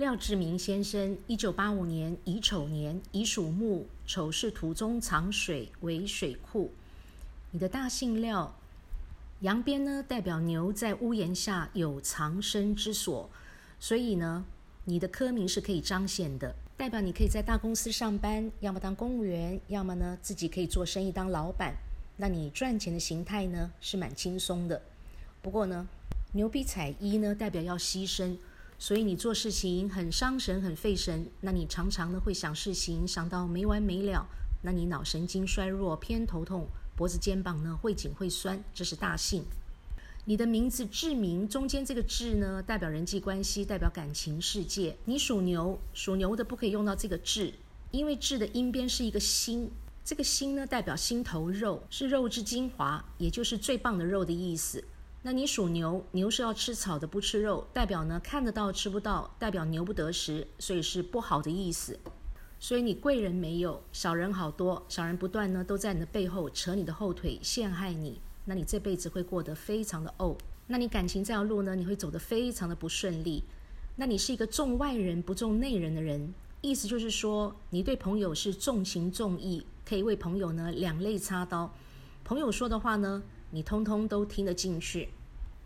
廖志明先生，一九八五年乙丑年，乙属木，丑是土中藏水为水库。你的大姓廖，阳边呢代表牛在屋檐下有藏身之所，所以呢，你的科名是可以彰显的，代表你可以在大公司上班，要么当公务员，要么呢自己可以做生意当老板。那你赚钱的形态呢是蛮轻松的。不过呢，牛皮彩衣呢代表要牺牲。所以你做事情很伤神、很费神，那你常常呢会想事情想到没完没了，那你脑神经衰弱、偏头痛，脖子、肩膀呢会紧会酸，这是大幸。你的名字志明中间这个志呢代表人际关系，代表感情世界。你属牛，属牛的不可以用到这个志，因为志的阴边是一个心，这个心呢代表心头肉，是肉之精华，也就是最棒的肉的意思。那你属牛，牛是要吃草的，不吃肉，代表呢看得到吃不到，代表牛不得食，所以是不好的意思。所以你贵人没有，小人好多，小人不断呢都在你的背后扯你的后腿，陷害你。那你这辈子会过得非常的怄。那你感情这条路呢，你会走得非常的不顺利。那你是一个重外人不重内人的人，意思就是说你对朋友是重情重义，可以为朋友呢两肋插刀。朋友说的话呢。你通通都听得进去，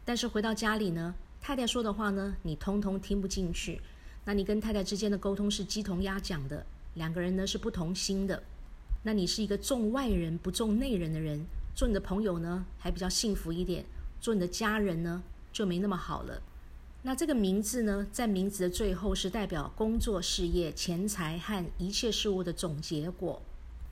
但是回到家里呢，太太说的话呢，你通通听不进去。那你跟太太之间的沟通是鸡同鸭讲的，两个人呢是不同心的。那你是一个重外人不重内人的人，做你的朋友呢还比较幸福一点，做你的家人呢就没那么好了。那这个名字呢，在名字的最后是代表工作事业、钱财和一切事物的总结果。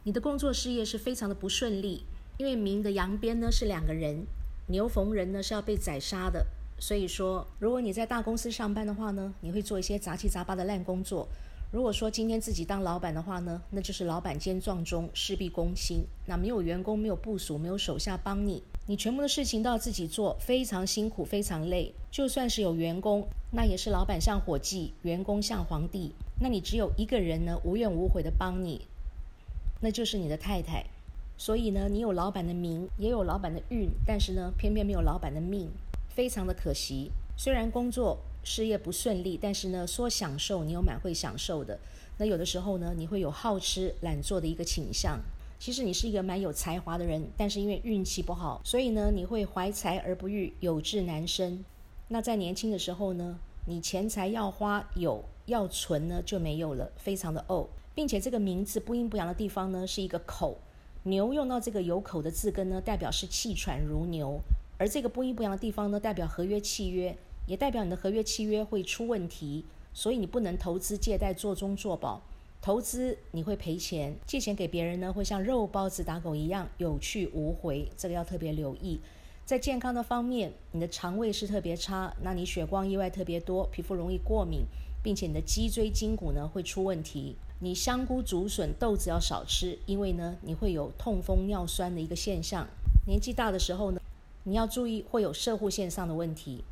你的工作事业是非常的不顺利。因为明的阳边呢是两个人，牛逢人呢是要被宰杀的，所以说如果你在大公司上班的话呢，你会做一些杂七杂八的烂工作。如果说今天自己当老板的话呢，那就是老板兼撞钟，事必躬亲。那没有员工，没有部署，没有手下帮你，你全部的事情都要自己做，非常辛苦，非常累。就算是有员工，那也是老板像伙计，员工像皇帝。那你只有一个人呢，无怨无悔的帮你，那就是你的太太。所以呢，你有老板的名，也有老板的运，但是呢，偏偏没有老板的命，非常的可惜。虽然工作事业不顺利，但是呢，说享受，你有蛮会享受的。那有的时候呢，你会有好吃懒做的一个倾向。其实你是一个蛮有才华的人，但是因为运气不好，所以呢，你会怀才而不遇，有志难伸。那在年轻的时候呢，你钱财要花有，要存呢就没有了，非常的怄，并且这个名字不阴不阳的地方呢，是一个口。牛用到这个有口的字根呢，代表是气喘如牛；而这个不阴不阳的地方呢，代表合约契约，也代表你的合约契约会出问题，所以你不能投资借贷做中做保。投资你会赔钱，借钱给别人呢，会像肉包子打狗一样有去无回，这个要特别留意。在健康的方面，你的肠胃是特别差，那你血光意外特别多，皮肤容易过敏，并且你的脊椎筋骨呢会出问题。你香菇、竹笋、豆子要少吃，因为呢，你会有痛风、尿酸的一个现象。年纪大的时候呢，你要注意会有射护线上的问题。